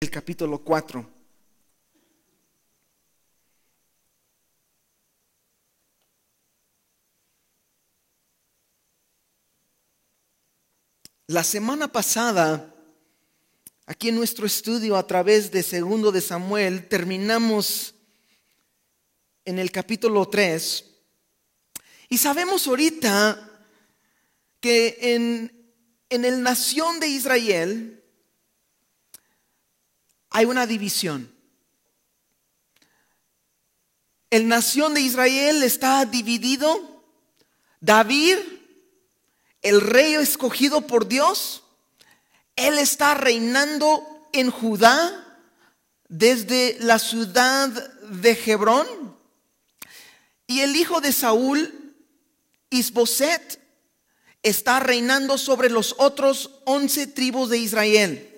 el capítulo 4. La semana pasada, aquí en nuestro estudio a través de Segundo de Samuel, terminamos en el capítulo 3 y sabemos ahorita que en, en el nación de Israel hay una división. El nación de Israel está dividido. David, el rey escogido por Dios, él está reinando en Judá desde la ciudad de Hebrón. Y el hijo de Saúl, Isboset, está reinando sobre los otros once tribus de Israel.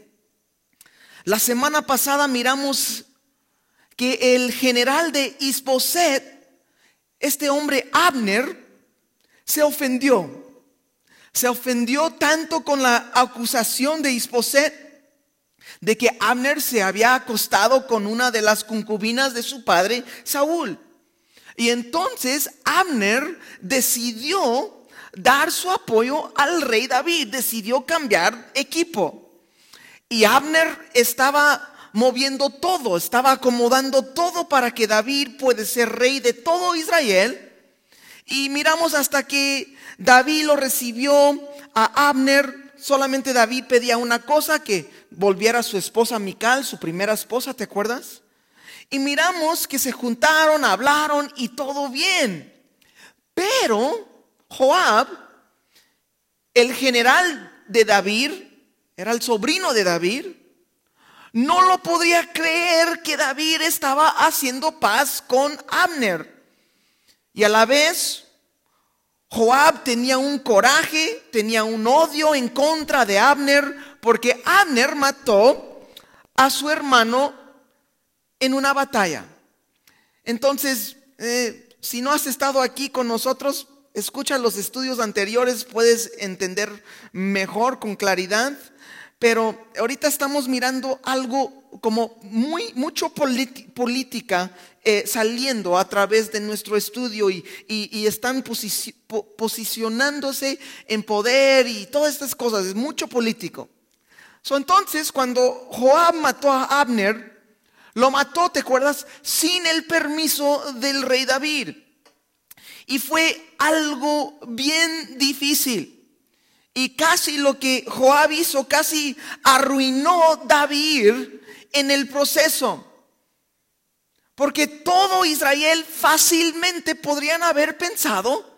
La semana pasada miramos que el general de Isboset, este hombre Abner, se ofendió. Se ofendió tanto con la acusación de Isboset de que Abner se había acostado con una de las concubinas de su padre Saúl. Y entonces Abner decidió dar su apoyo al rey David, decidió cambiar equipo. Y Abner estaba moviendo todo, estaba acomodando todo para que David puede ser rey de todo Israel. Y miramos hasta que David lo recibió a Abner. Solamente David pedía una cosa, que volviera su esposa Mical, su primera esposa, ¿te acuerdas? Y miramos que se juntaron, hablaron y todo bien. Pero Joab, el general de David, era el sobrino de David, no lo podría creer que David estaba haciendo paz con Abner. Y a la vez, Joab tenía un coraje, tenía un odio en contra de Abner, porque Abner mató a su hermano en una batalla. Entonces, eh, si no has estado aquí con nosotros, escucha los estudios anteriores, puedes entender mejor, con claridad. Pero ahorita estamos mirando algo como muy, mucho política eh, saliendo a través de nuestro estudio y, están posicionándose en poder y todas estas cosas, es mucho político. entonces, cuando Joab mató a Abner, lo mató, ¿te acuerdas? Sin el permiso del rey David. Y fue algo bien difícil. Y casi lo que Joab hizo, casi arruinó David en el proceso. Porque todo Israel fácilmente podrían haber pensado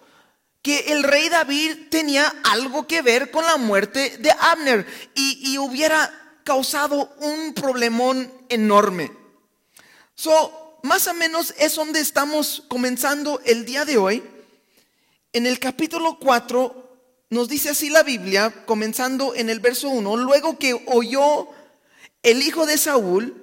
que el rey David tenía algo que ver con la muerte de Abner y, hubiera causado un problemón enorme. So, más o menos es donde estamos comenzando el día de hoy. En el capítulo 4 nos dice así la Biblia, comenzando en el verso 1, luego que oyó el hijo de Saúl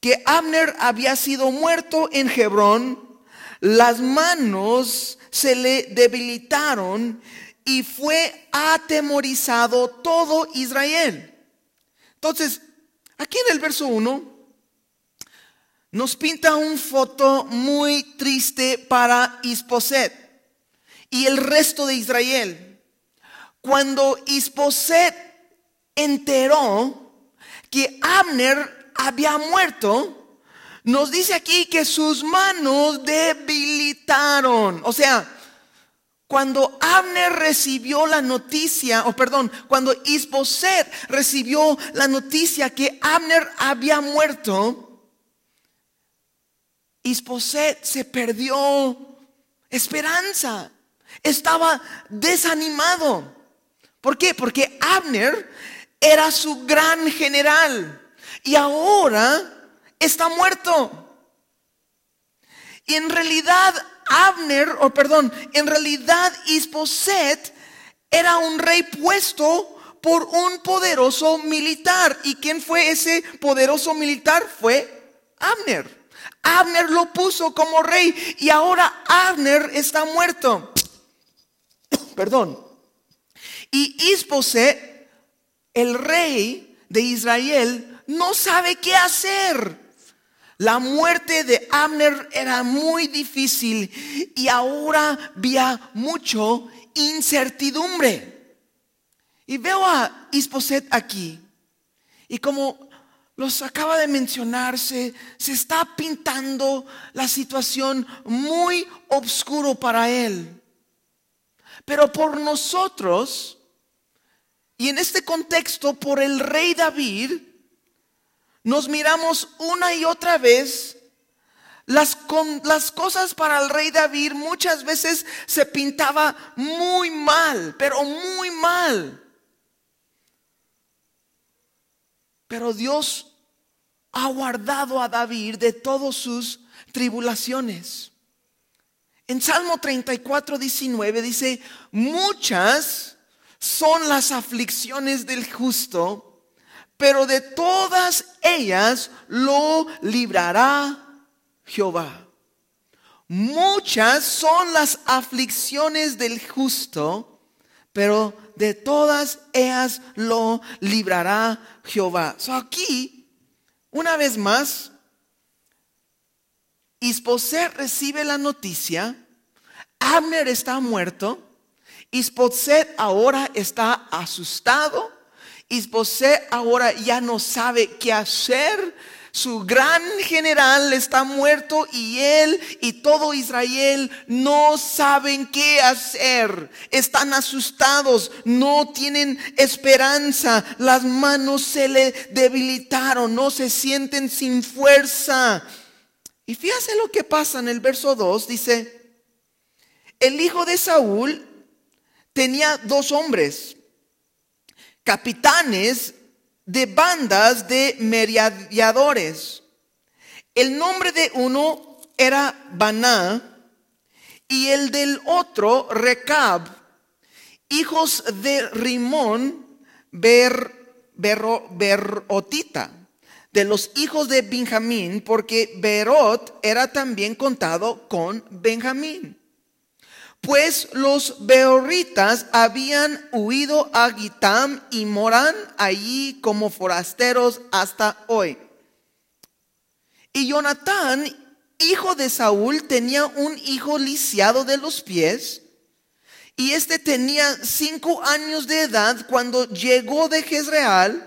que Abner había sido muerto en Hebrón, las manos se le debilitaron y fue atemorizado todo Israel. Entonces, aquí en el verso 1 nos pinta un foto muy triste para Isposet y el resto de Israel. Cuando Isboset enteró que Abner había muerto, nos dice aquí que sus manos debilitaron. O sea, cuando Abner recibió la noticia, o perdón, cuando Isboset recibió la noticia que Abner había muerto, Isboset se perdió esperanza. Estaba desanimado. ¿Por qué? Porque Abner era su gran general y ahora está muerto. Y en realidad Abner, o perdón, en realidad Isboset era un rey puesto por un poderoso militar. ¿Y quién fue ese poderoso militar? Fue Abner. Abner lo puso como rey y ahora Abner está muerto. Perdón. Y Isboset, el rey de Israel, no sabe qué hacer. La muerte de Abner era muy difícil y ahora había mucho incertidumbre. Y veo a Isposet aquí. Y como los acaba de mencionar, se, está pintando la situación muy oscuro para él. Pero por nosotros, y en este contexto, por el rey David, nos miramos una y otra vez las, las, cosas para el rey David muchas veces se pintaba muy mal, pero muy mal. Pero Dios ha guardado a David de todas sus tribulaciones. En Salmo 34, 19 dice, muchas son las aflicciones del justo, pero de todas ellas lo librará Jehová. Muchas son las aflicciones del justo, pero de todas ellas lo librará Jehová. Aquí, una vez más, Isboset recibe la noticia, Abner está muerto, Isboset ahora está asustado. Isboset ahora ya no sabe qué hacer. Su gran general está muerto y él y todo Israel no saben qué hacer. Están asustados, no tienen esperanza. Las manos se le debilitaron, no se sienten sin fuerza. Y fíjate lo que pasa en el verso 2. Dice, el hijo de Saúl tenía dos hombres, capitanes de bandas de mediadores. El nombre de uno era Baná y el del otro Recab, hijos de Rimón Ber, Berotita, de los hijos de Benjamín, porque Berot era también contado con Benjamín. Pues los beoritas habían huido a Gitam y moran allí como forasteros hasta hoy. Y Jonatán, hijo de Saúl, tenía un hijo lisiado de los pies. Y este tenía cinco años de edad cuando llegó de Jezreel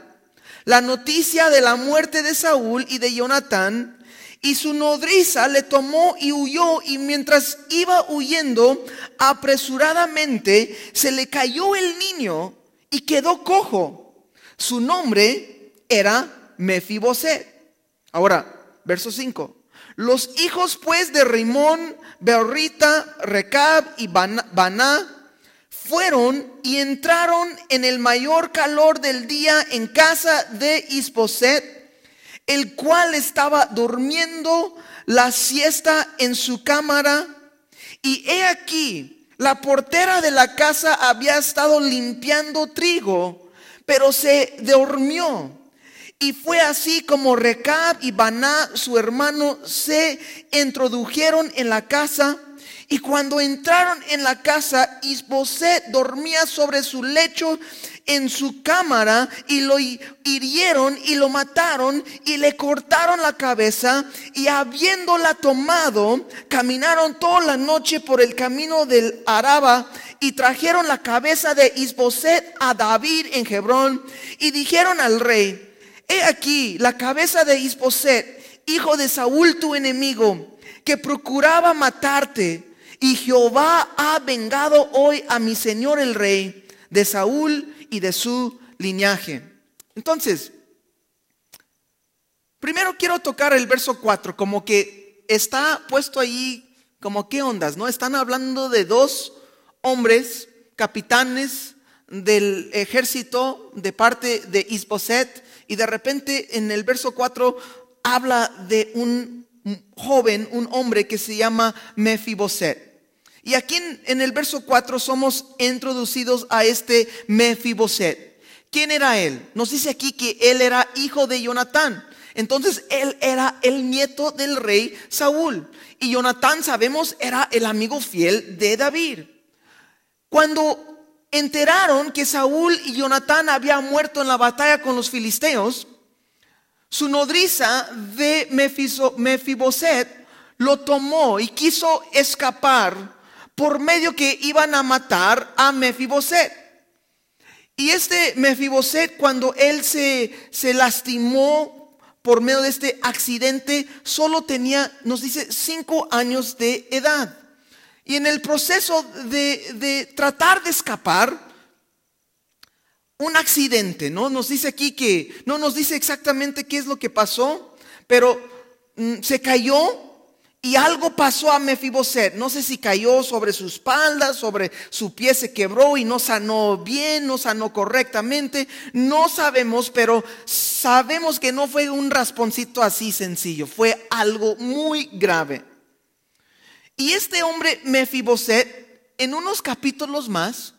la noticia de la muerte de Saúl y de Jonatán y su nodriza le tomó y huyó y mientras iba huyendo apresuradamente se le cayó el niño y quedó cojo. Su nombre era Mefiboset. Ahora, verso 5. Los hijos pues de Rimón, Beorrita, Recab y Baná fueron y entraron en el mayor calor del día en casa de Isboset el cual estaba durmiendo la siesta en su cámara. Y he aquí, la portera de la casa había estado limpiando trigo, pero se durmió. Y fue así como Recab y Baná, su hermano, se introdujeron en la casa. Y cuando entraron en la casa, Isboset dormía sobre su lecho en su cámara y lo hirieron y lo mataron y le cortaron la cabeza y habiéndola tomado, caminaron toda la noche por el camino del Araba y trajeron la cabeza de Isboset a David en Hebrón y dijeron al rey, he aquí la cabeza de Isboset, hijo de Saúl tu enemigo, que procuraba matarte. Y Jehová ha vengado hoy a mi señor el rey de Saúl y de su linaje. Entonces, primero quiero tocar el verso 4, como que está puesto ahí, como qué ondas, ¿no? Están hablando de dos hombres, capitanes del ejército de parte de Isboset, y de repente en el verso 4 habla de un joven, un hombre que se llama Mefiboset. Y aquí en, el verso 4 somos introducidos a este Mefiboset. ¿Quién era él? Nos dice aquí que él era hijo de Jonatán. Entonces él era el nieto del rey Saúl. Y Jonatán, sabemos, era el amigo fiel de David. Cuando enteraron que Saúl y Jonatán habían muerto en la batalla con los filisteos, su nodriza de Mefiboset lo tomó y quiso escapar por medio que iban a matar a Mefiboset. Y este Mefiboset, cuando él se, se lastimó por medio de este accidente, solo tenía, nos dice, cinco años de edad. Y en el proceso de, de tratar de escapar, un accidente, ¿no? Nos dice aquí que, no nos dice exactamente qué es lo que pasó, pero mm, se cayó y algo pasó a Mefiboset. No sé si cayó sobre su espalda, sobre su pie se quebró y no sanó bien, no sanó correctamente. No sabemos, pero sabemos que no fue un rasponcito así sencillo. Fue algo muy grave. Y este hombre Mefiboset, en unos capítulos más,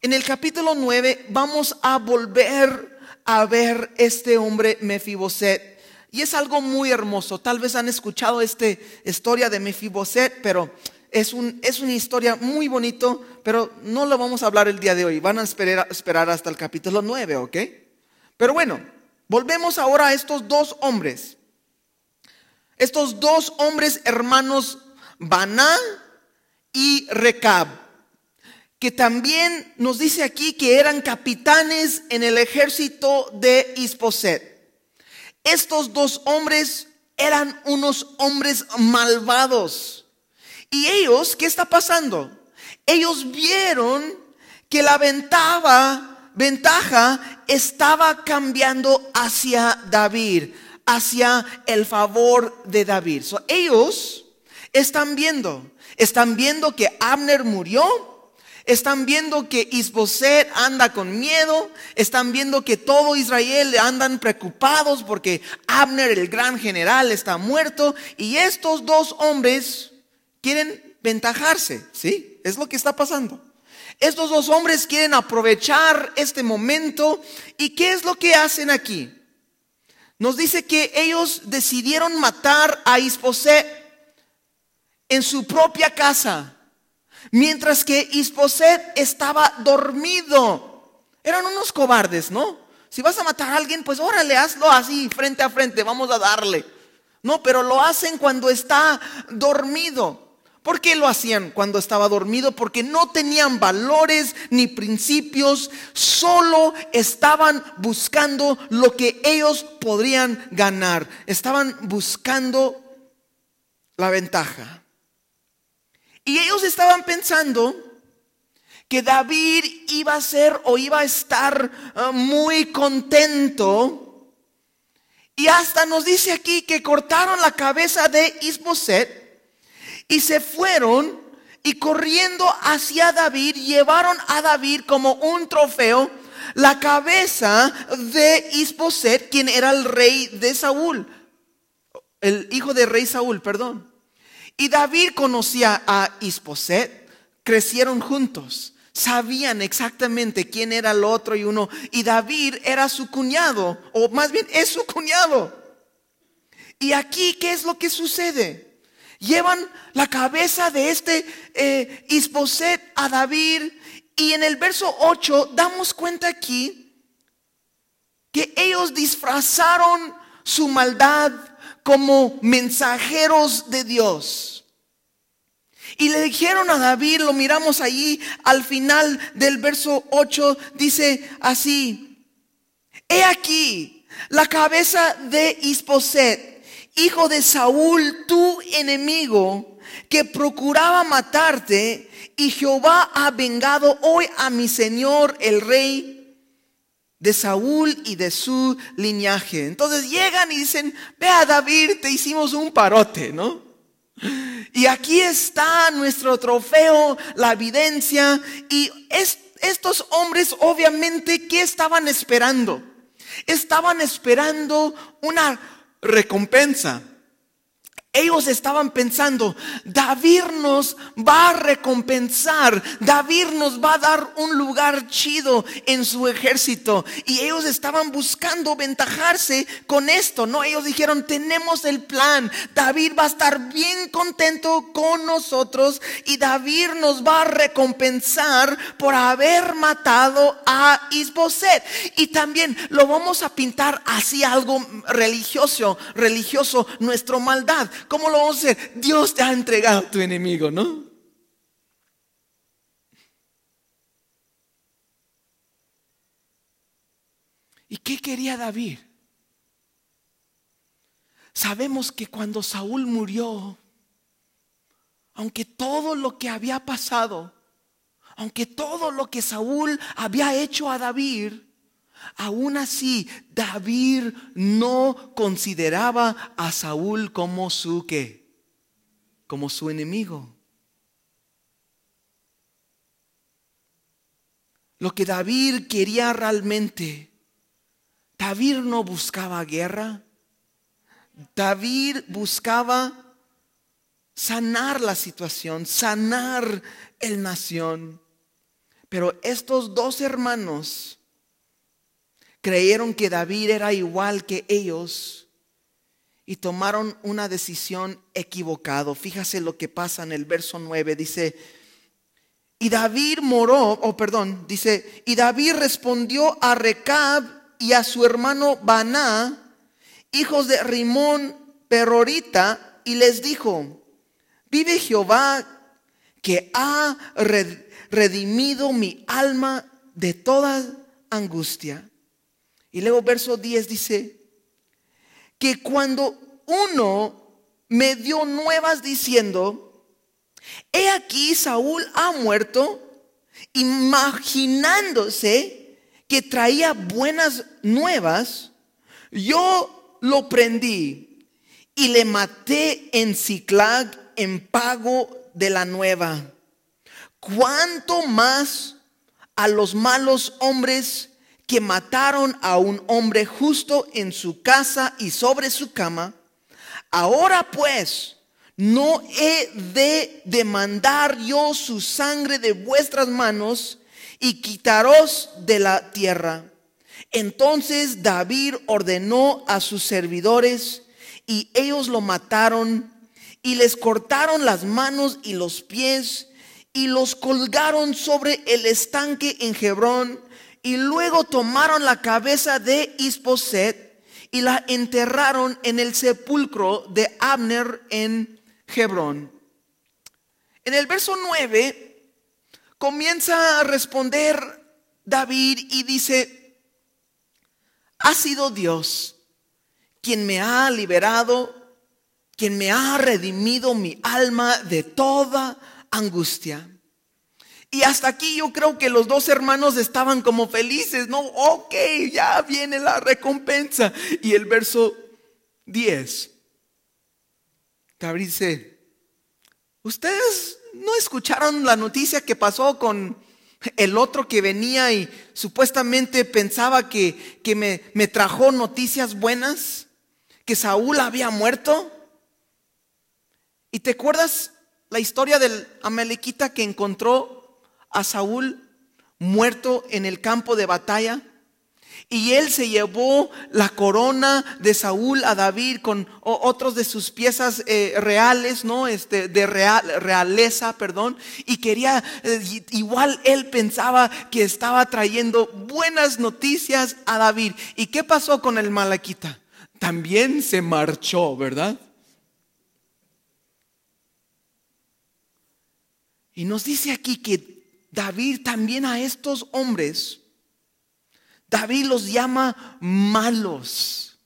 en el capítulo 9, vamos a volver a ver este hombre Mefiboset y es algo muy hermoso. Tal vez han escuchado esta historia de Mefiboset, pero es, un, es una historia muy bonito, pero no lo vamos a hablar el día de hoy. Van a esperar, esperar hasta el capítulo 9, ¿ok? Pero bueno, volvemos ahora a estos dos hombres. Estos dos hombres hermanos, Baná y Recab, que también nos dice aquí que eran capitanes en el ejército de Isposet. Estos dos hombres eran unos hombres malvados. Y ellos, ¿qué está pasando? Ellos vieron que la ventaja, estaba cambiando hacia David, hacia el favor de David. ellos están viendo, están viendo que Abner murió están viendo que Isboset anda con miedo. Están viendo que todo Israel andan preocupados porque Abner, el gran general, está muerto. Y estos dos hombres quieren ventajarse. ¿Sí? Es lo que está pasando. Estos dos hombres quieren aprovechar este momento. ¿Y qué es lo que hacen aquí? Nos dice que ellos decidieron matar a Isboset en su propia casa. Mientras que Isboset estaba dormido. Eran unos cobardes, ¿no? Si vas a matar a alguien, pues órale, hazlo así, frente a frente, vamos a darle. No, pero lo hacen cuando está dormido. ¿Por qué lo hacían cuando estaba dormido? Porque no tenían valores ni principios, solo estaban buscando lo que ellos podrían ganar. Estaban buscando la ventaja. Y ellos estaban pensando que David iba a ser o iba a estar ah, muy contento. Y hasta nos dice aquí que cortaron la cabeza de Isboset y se fueron y corriendo hacia David llevaron a David como un trofeo la cabeza de Isboset, quien era el rey de Saúl, el hijo de rey Saúl, perdón. Y David conocía a Isposet, crecieron juntos, sabían exactamente quién era el otro y uno. Y David era su cuñado, o más bien es su cuñado. Y aquí, ¿qué es lo que sucede? Llevan la cabeza de este eh, a David y en el verso 8 damos cuenta aquí que ellos disfrazaron su maldad como mensajeros de Dios. Y le dijeron a David, lo miramos allí al final del verso 8, dice así, he aquí la cabeza de Isposet, hijo de Saúl, tu enemigo, que procuraba matarte, y Jehová ha vengado hoy a mi señor el rey de Saúl y de su linaje. Entonces llegan y dicen, ve a David, te hicimos un parote, ¿no? Y aquí está nuestro trofeo, la evidencia. Y estos hombres obviamente, ¿qué estaban esperando? Estaban esperando una recompensa. Ellos estaban pensando, David nos va a recompensar, David nos va a dar un lugar chido en su ejército. Y ellos estaban buscando ventajarse con esto, ¿no? Ellos dijeron, tenemos el plan, David va a estar bien contento con nosotros y David nos va a recompensar por haber matado a Isboset. Y también lo vamos a pintar así algo religioso, religioso, nuestra maldad. ¿Cómo lo vamos a hacer? Dios te ha entregado a tu enemigo, ¿no? ¿Y qué quería David? Sabemos que cuando Saúl murió, aunque todo lo que había pasado, aunque todo lo que Saúl había hecho a David, Aún así, David no consideraba a Saúl como su qué, como su enemigo. Lo que David quería realmente, David no buscaba guerra, David buscaba sanar la situación, sanar el nación. Pero estos dos hermanos creyeron que David era igual que ellos y tomaron una decisión equivocada. Fíjase lo que pasa en el verso 9. Dice, y David moró, oh, perdón, dice, y David respondió a Recab y a su hermano Baná, hijos de Rimón Perorita, y les dijo, vive Jehová que ha redimido mi alma de toda angustia. Y luego verso 10 dice, que cuando uno me dio nuevas diciendo, he aquí Saúl ha muerto, imaginándose que traía buenas nuevas, yo lo prendí y le maté en Ciclag en pago de la nueva. ¿Cuánto más a los malos hombres que mataron a un hombre justo en su casa y sobre su cama, ahora pues no he de demandar yo su sangre de vuestras manos y quitaros de la tierra. Entonces David ordenó a sus servidores y ellos lo mataron y les cortaron las manos y los pies y los colgaron sobre el estanque en Hebrón y luego tomaron la cabeza de Isboset y la enterraron en el sepulcro de Abner en Hebrón. En el verso 9 comienza a responder David y dice, ha sido Dios quien me ha liberado, quien me ha redimido mi alma de toda angustia. Y hasta aquí yo creo que los dos hermanos estaban como felices, ¿no? Ok, ya viene la recompensa. Y el verso 10, Gabriel dice, ¿ustedes no escucharon la noticia que pasó con el otro que venía y supuestamente pensaba que, que me, me trajo noticias buenas? Que Saúl había muerto. ¿Y te acuerdas la historia del Amalequita que encontró a Saúl muerto en el campo de batalla. Y él se llevó la corona de Saúl a David con otros de sus piezas eh, reales, ¿no? Este, de real, realeza, perdón. Y quería, eh, igual él pensaba que estaba trayendo buenas noticias a David. ¿Y qué pasó con el malaquita? También se marchó, ¿verdad? Y nos dice aquí que David también a estos hombres, David los llama malos,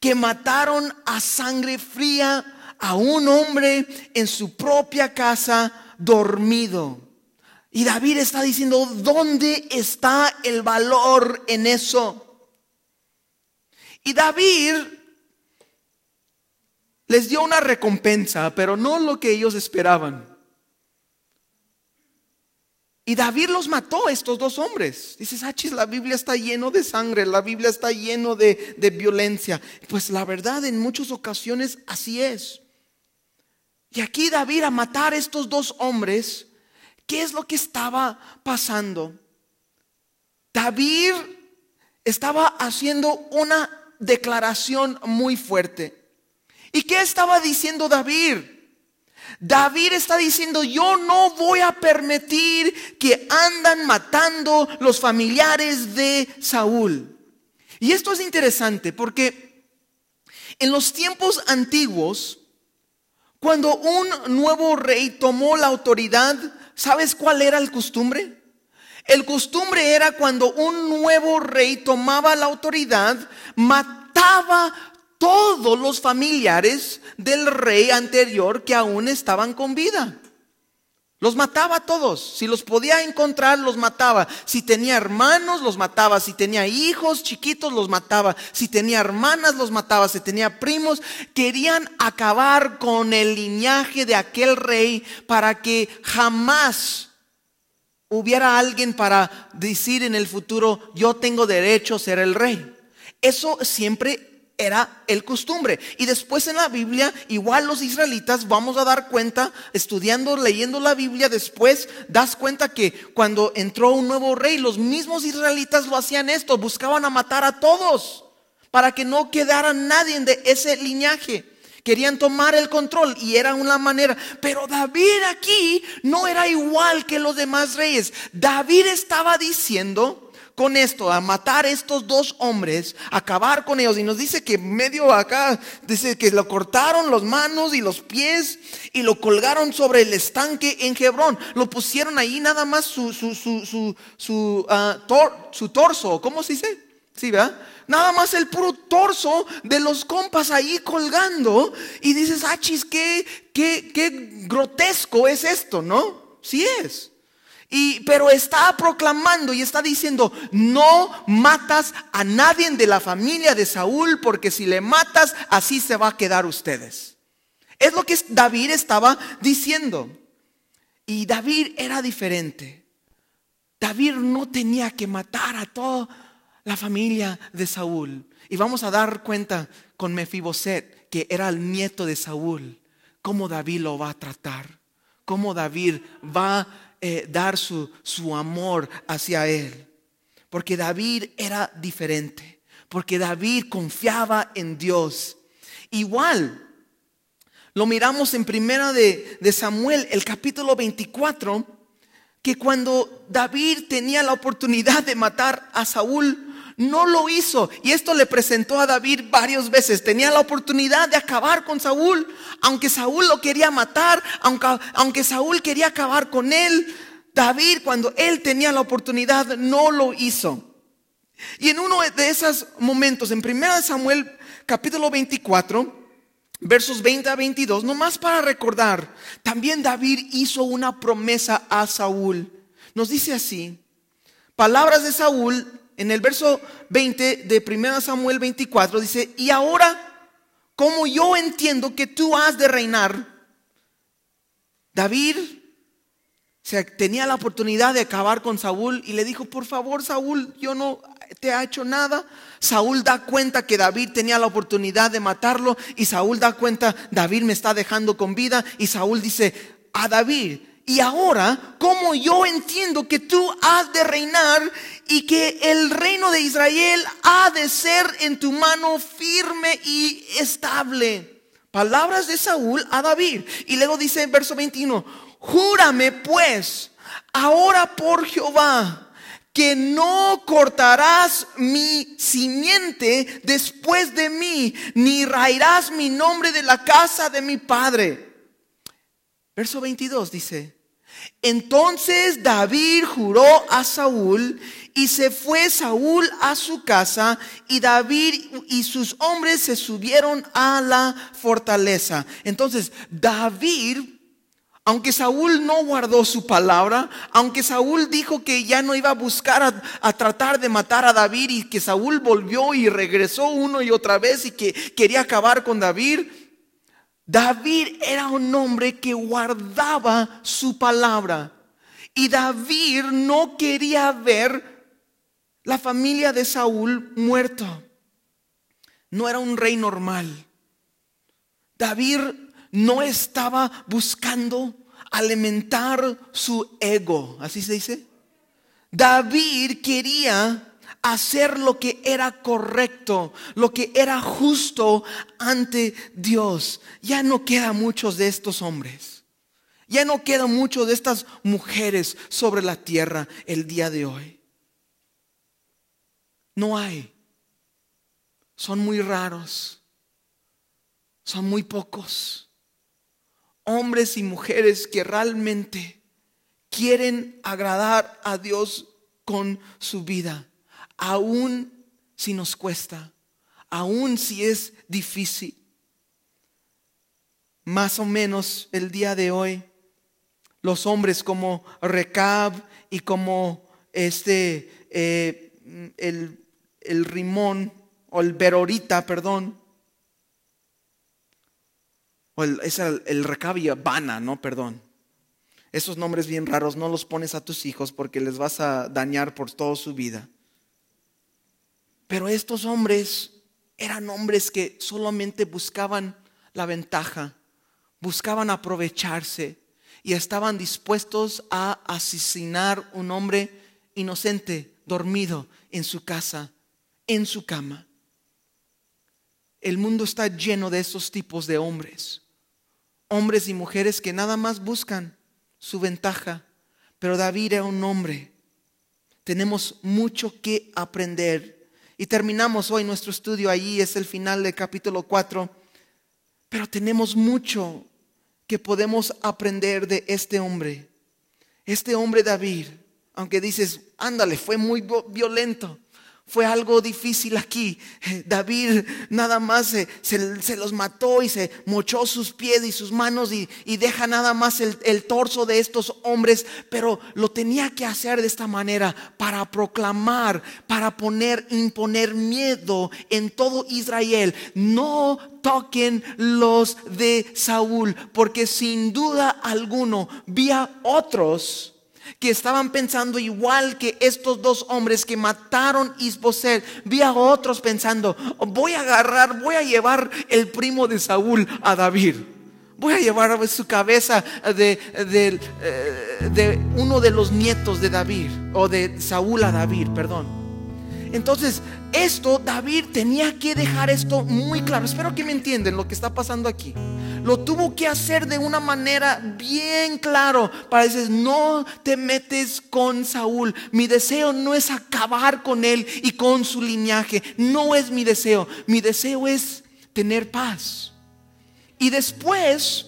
que mataron a sangre fría a un hombre en su propia casa dormido. Y David está diciendo, ¿dónde está el valor en eso? Y David les dio una recompensa, pero no lo que ellos esperaban. Y David los mató, estos dos hombres. Dices, ah, la Biblia está lleno de sangre, la Biblia está lleno de, de violencia. Pues la verdad, en muchas ocasiones así es. Y aquí David a matar a estos dos hombres, ¿qué es lo que estaba pasando? David estaba haciendo una declaración muy fuerte. ¿Y qué estaba diciendo David? David está diciendo, yo no voy a permitir que andan matando los familiares de Saúl. Y esto es interesante porque en los tiempos antiguos, cuando un nuevo rey tomó la autoridad, ¿sabes cuál era el costumbre? El costumbre era cuando un nuevo rey tomaba la autoridad, mataba todos los familiares del rey anterior que aún estaban con vida. Los mataba a todos. Si los podía encontrar, los mataba. Si tenía hermanos, los mataba. Si tenía hijos chiquitos, los mataba. Si tenía hermanas, los mataba. Si tenía primos, querían acabar con el linaje de aquel rey para que jamás hubiera alguien para decir en el futuro, yo tengo derecho a ser el rey. Eso siempre era el costumbre. Y después en la Biblia, igual los israelitas, vamos a dar cuenta, estudiando, leyendo la Biblia, después das cuenta que cuando entró un nuevo rey, los mismos israelitas lo hacían esto, buscaban a matar a todos para que no quedara nadie de ese linaje. Querían tomar el control y era una manera. Pero David aquí no era igual que los demás reyes. David estaba diciendo, con esto, a matar a estos dos hombres, acabar con ellos. Y nos dice que medio acá, dice que lo cortaron las manos y los pies y lo colgaron sobre el estanque en Hebrón. Lo pusieron ahí nada más su, su, su, su, su, ah, su torso, ¿cómo se dice? Sí, ¿verdad? Nada más el puro torso de los compas ahí colgando. Y dices, ah, chis, qué, qué, qué grotesco es esto, ¿no? Sí es. Y, pero está proclamando y está diciendo, no matas a nadie de la familia de Saúl, porque si le matas, así se va a quedar ustedes. Es lo que David estaba diciendo. Y David era diferente. David no tenía que matar a toda la familia de Saúl. Y vamos a dar cuenta con Mefiboset, que era el nieto de Saúl, cómo David lo va a tratar, cómo David va a eh, dar su, su amor hacia él. Porque David era diferente. Porque David confiaba en Dios. Igual, lo miramos en primera de, de, Samuel, el capítulo 24, que cuando David tenía la oportunidad de matar a Saúl, no lo hizo. Y esto le presentó a David varias veces. Tenía la oportunidad de acabar con Saúl, aunque Saúl lo quería matar, aunque, Saúl quería acabar con él. David, cuando él tenía la oportunidad, no lo hizo. Y en uno de esos momentos, en 1 Samuel capítulo 24, versos 20 a 22, nomás para recordar, también David hizo una promesa a Saúl. Nos dice así, palabras de Saúl en el verso 20 de 1 Samuel 24 dice, y ahora, como yo entiendo que tú has de reinar, David tenía la oportunidad de acabar con Saúl y le dijo, por favor Saúl, yo no te he hecho nada. Saúl da cuenta que David tenía la oportunidad de matarlo y Saúl da cuenta, David me está dejando con vida y Saúl dice a David, y ahora, como yo entiendo que tú has de reinar y que el reino de Israel ha de ser en tu mano firme y estable. Palabras de Saúl a David. Y luego dice en verso 21, júrame pues ahora por Jehová que no cortarás mi simiente después de mí, ni raerás mi nombre de la casa de mi padre. Verso 22 dice, entonces David juró a Saúl y se fue Saúl a su casa y David y sus hombres se subieron a la fortaleza. Entonces David, aunque Saúl no guardó su palabra, aunque Saúl dijo que ya no iba a buscar a, a, tratar de matar a David y que Saúl volvió y regresó uno y otra vez y que quería acabar con David, David era un hombre que guardaba su palabra. Y David no quería ver la familia de Saúl muerto. No era un rey normal. David no estaba buscando alimentar su ego, así se dice. David quería hacer lo que era correcto, lo que era justo ante Dios. Ya no quedan muchos de estos hombres. Ya no quedan muchos de estas mujeres sobre la tierra el día de hoy. No hay. Son muy raros. Son muy pocos. Hombres y mujeres que realmente quieren agradar a Dios con su vida aún si nos cuesta, aún si es difícil. Más o menos el día de hoy, los hombres como Recab y como este, eh, el, el Rimón, o el Berorita, perdón, o el, es el, el Recab y Habana, no, perdón. Esos nombres bien raros no los pones a tus hijos porque les vas a dañar por toda su vida. Pero estos hombres eran hombres que solamente buscaban la ventaja, buscaban aprovecharse y estaban dispuestos a asesinar un hombre inocente, dormido en su casa, en su cama. El mundo está lleno de esos tipos de hombres, hombres y mujeres que nada más buscan su ventaja, pero David era un hombre. Tenemos mucho que aprender y terminamos hoy nuestro estudio allí, es el final del capítulo 4. Pero tenemos mucho que podemos aprender de este hombre. Este hombre David, aunque dices, ándale, fue muy violento fue algo difícil aquí. David nada más se, los mató y se mochó sus pies y sus manos y, deja nada más el, el, torso de estos hombres, pero lo tenía que hacer de esta manera para proclamar, para poner, imponer miedo en todo Israel. No toquen los de Saúl, porque sin duda alguno vía otros que estaban pensando igual que estos dos hombres que mataron Isboset. Vi a otros pensando, voy a agarrar, voy a llevar el primo de Saúl a David. Voy a llevar su cabeza de, de, eh, de uno de los nietos de David, o de Saúl a David, perdón. Entonces, esto, David tenía que dejar esto muy claro. Espero que me entienden lo que está pasando aquí lo tuvo que hacer de una manera bien claro para decir, no te metes con Saúl. Mi deseo no es acabar con él y con su linaje. No es mi deseo. Mi deseo es tener paz. Y después,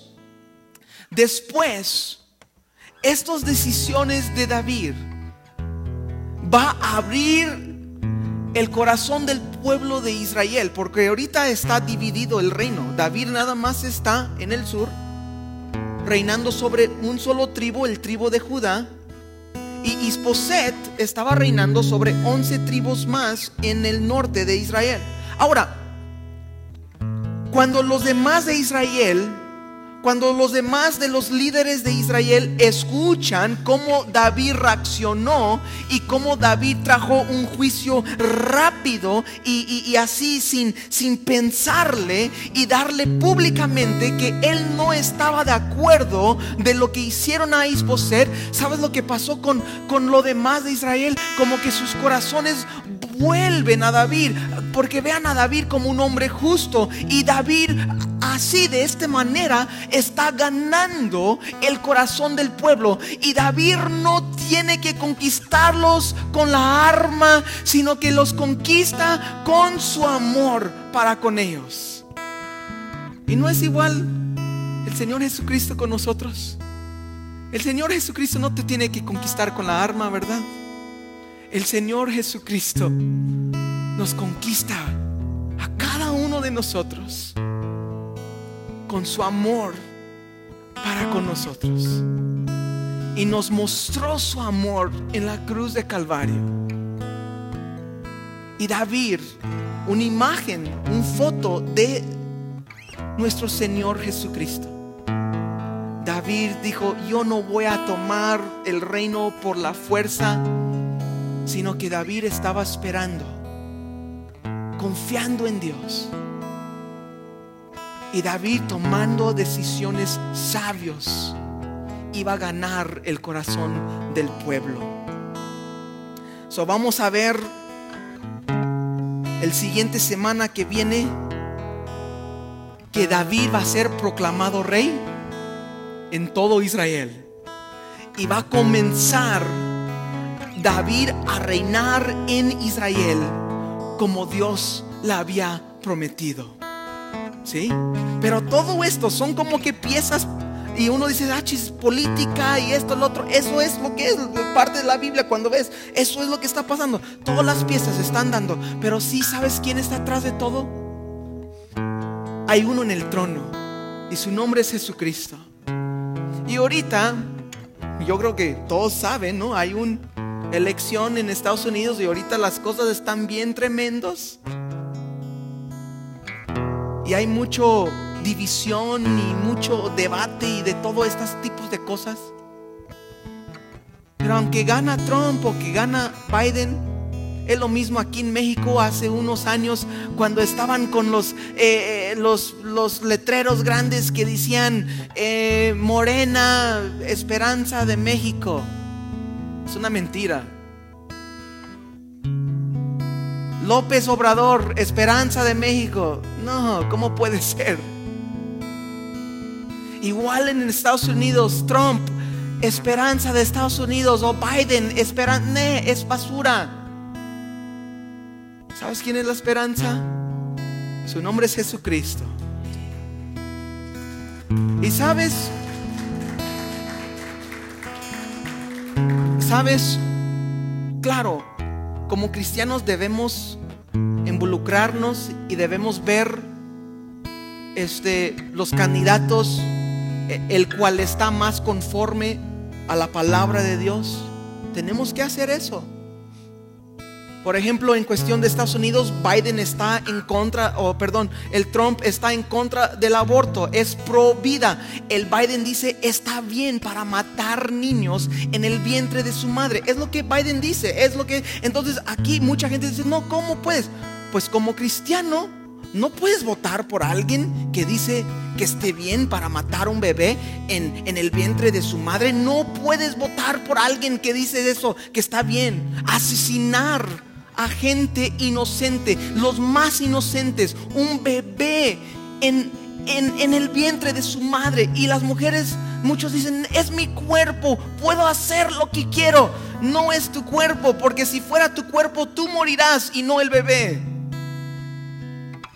después, estas decisiones de David va a abrir el corazón del pueblo de Israel, porque ahorita está dividido el reino. David nada más está en el sur, reinando sobre un solo tribu, el tribu de Judá, y Isboset estaba reinando sobre 11 tribus más en el norte de Israel. Ahora, cuando los demás de Israel cuando los demás de los líderes de Israel escuchan cómo David reaccionó y cómo David trajo un juicio rápido y, así sin, sin pensarle y darle públicamente que él no estaba de acuerdo de lo que hicieron a Isboset, ¿sabes lo que pasó con, con lo demás de Israel? Como que sus corazones vuelven a David, porque vean a David como un hombre justo. Y David así, de esta manera, está ganando el corazón del pueblo. Y David no tiene que conquistarlos con la arma, sino que los conquista con su amor para con ellos. Y no es igual el Señor Jesucristo con nosotros. El Señor Jesucristo no te tiene que conquistar con la arma, ¿verdad? El Señor Jesucristo nos conquista a cada uno de nosotros con su amor para con nosotros. Y nos mostró su amor en la cruz de Calvario. Y David, una imagen, una foto de nuestro Señor Jesucristo. David dijo, yo no voy a tomar el reino por la fuerza sino que David estaba esperando, confiando en Dios. Y David tomando decisiones sabios iba a ganar el corazón del pueblo. So vamos a ver el siguiente semana que viene que David va a ser proclamado rey en todo Israel. Y va a comenzar David a reinar en Israel como Dios la había prometido. ¿Sí? Pero todo esto son como que piezas y uno dice, ah, chis, política y esto, lo otro. Eso es lo que es parte de la Biblia cuando ves. Eso es lo que está pasando. Todas las piezas están dando. Pero sí sabes quién está atrás de todo. Hay uno en el trono. Y su nombre es Jesucristo. Y ahorita, yo creo que todos saben, ¿no? Hay una elección en Estados Unidos y ahorita las cosas están bien tremendos. Y hay mucho división y mucho debate y de todos estos tipos de cosas. Pero aunque gana Trump o que gana Biden, es lo mismo aquí en México hace unos años cuando estaban con los, eh, eh, los, los, letreros grandes que decían eh, Morena, Esperanza de México. Es una mentira. López Obrador, Esperanza de México. No, ¿cómo puede ser? Igual en Estados Unidos, Trump, esperanza de Estados Unidos, o Biden, esperanza, es basura. ¿Sabes quién es la esperanza? Su nombre es Jesucristo. Y sabes, sabes, claro, como cristianos debemos involucrarnos y debemos ver este, los candidatos eh, el cual está más conforme a la palabra de Dios. Tenemos que hacer eso. Por ejemplo, en cuestión de Estados Unidos, Biden está en contra, o perdón, el Trump está en contra del aborto, es pro vida. El Biden dice, está bien para matar niños en el vientre de su madre. Es lo que Biden dice, es lo que... Entonces aquí mucha gente dice, no, ¿cómo puedes? Pues como cristiano, no puedes votar por alguien que dice que esté bien para matar a un bebé en, en, el vientre de su madre. No puedes votar por alguien que dice eso, que está bien. Asesinar a gente inocente, los más inocentes, un bebé en, en, en el vientre de su madre. Y las mujeres, muchos dicen, es mi cuerpo, puedo hacer lo que quiero. No es tu cuerpo, porque si fuera tu cuerpo, tú morirás y no el bebé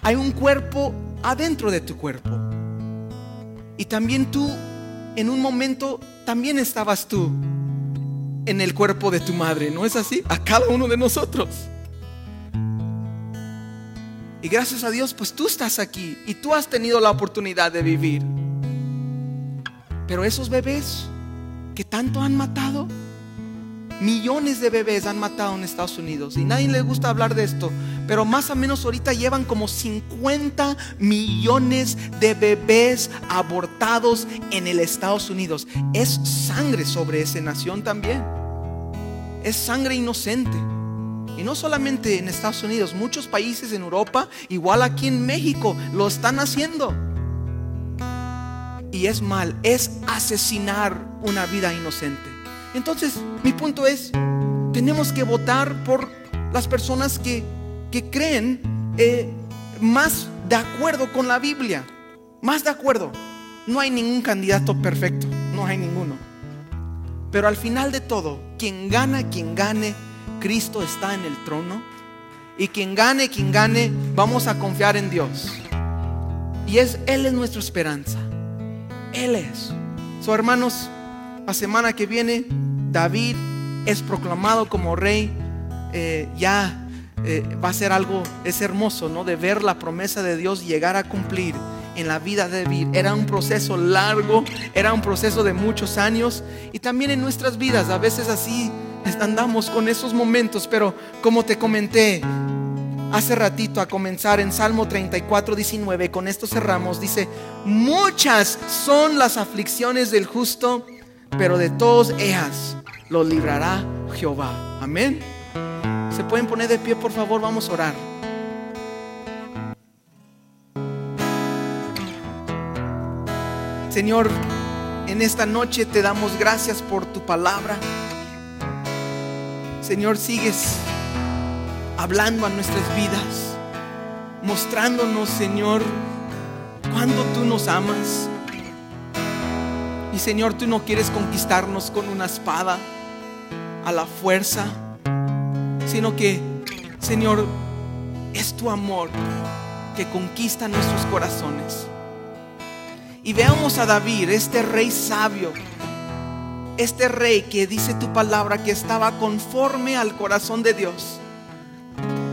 hay un cuerpo adentro de tu cuerpo. Y también tú, en un momento, también estabas tú en el cuerpo de tu madre, ¿no es así? A cada uno de nosotros. Y gracias a Dios, pues tú estás aquí y tú has tenido la oportunidad de vivir. Pero esos bebés que tanto han matado, Millones de bebés han matado en Estados Unidos y nadie le gusta hablar de esto, pero más o menos ahorita llevan como 50 millones de bebés abortados en el Estados Unidos. Es sangre sobre esa nación también. Es sangre inocente. Y no solamente en Estados Unidos, muchos países en Europa, igual aquí en México, lo están haciendo. Y es mal, es asesinar una vida inocente. Entonces, mi punto es, tenemos que votar por las personas que, creen eh, más de acuerdo con la Biblia, más de acuerdo. No hay ningún candidato perfecto, no hay ninguno. Pero al final de todo, quien gana, quien gane, Cristo está en el trono. Y quien gane, quien gane, vamos a confiar en Dios. Y es Él es nuestra esperanza. Él es. So, hermanos, la semana que viene David es proclamado como rey. Eh, ya eh, va a ser algo, es hermoso, ¿no? De ver la promesa de Dios llegar a cumplir en la vida de David. Era un proceso largo, era un proceso de muchos años y también en nuestras vidas. A veces así andamos con esos momentos, pero como te comenté hace ratito a comenzar en Salmo 34, 19, con esto cerramos, dice, muchas son las aflicciones del justo pero de todos ellas lo librará Jehová. Amén. ¿Se pueden poner de pie, por favor? Vamos a orar. Señor, en esta noche te damos gracias por tu palabra. Señor, sigues hablando a nuestras vidas, mostrándonos, Señor, cuando tú nos amas. Señor, tú no quieres conquistarnos con una espada a la fuerza, sino que, Señor, es tu amor que conquista nuestros corazones. Y veamos a David, este rey sabio, este rey que dice tu palabra que estaba conforme al corazón de Dios.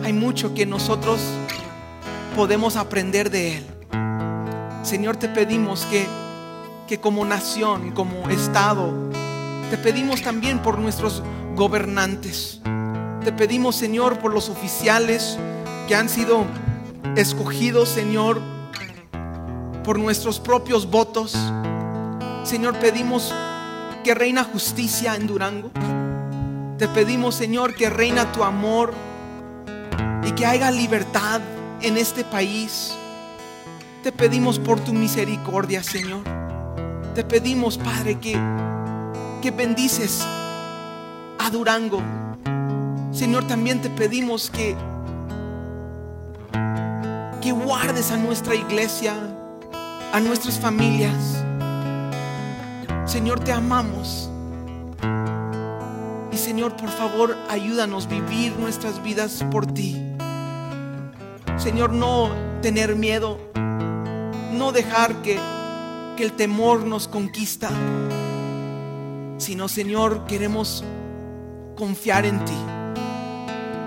Hay mucho que nosotros podemos aprender de él. Señor, te pedimos que, que como nación, como Estado, te pedimos también por nuestros gobernantes. Te pedimos, Señor, por los oficiales que han sido escogidos, Señor, por nuestros propios votos. Señor, pedimos que reina justicia en Durango. Te pedimos, Señor, que reina tu amor y que haya libertad en este país. Te pedimos por tu misericordia, Señor. Te pedimos, Padre, que, que bendices a Durango. Señor, también te pedimos que, que guardes a nuestra iglesia, a nuestras familias. Señor, te amamos. Y Señor, por favor, ayúdanos a vivir nuestras vidas por ti. Señor, no tener miedo, no dejar que, que el temor nos conquista, sino, Señor, queremos confiar en ti,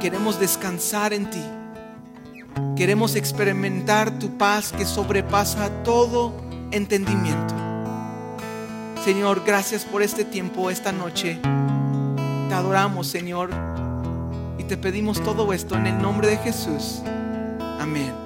queremos descansar en ti, queremos experimentar tu paz que sobrepasa todo entendimiento. Señor, gracias por este tiempo, esta noche. Te adoramos, Señor, y te pedimos todo esto en el nombre de Jesús. Amén.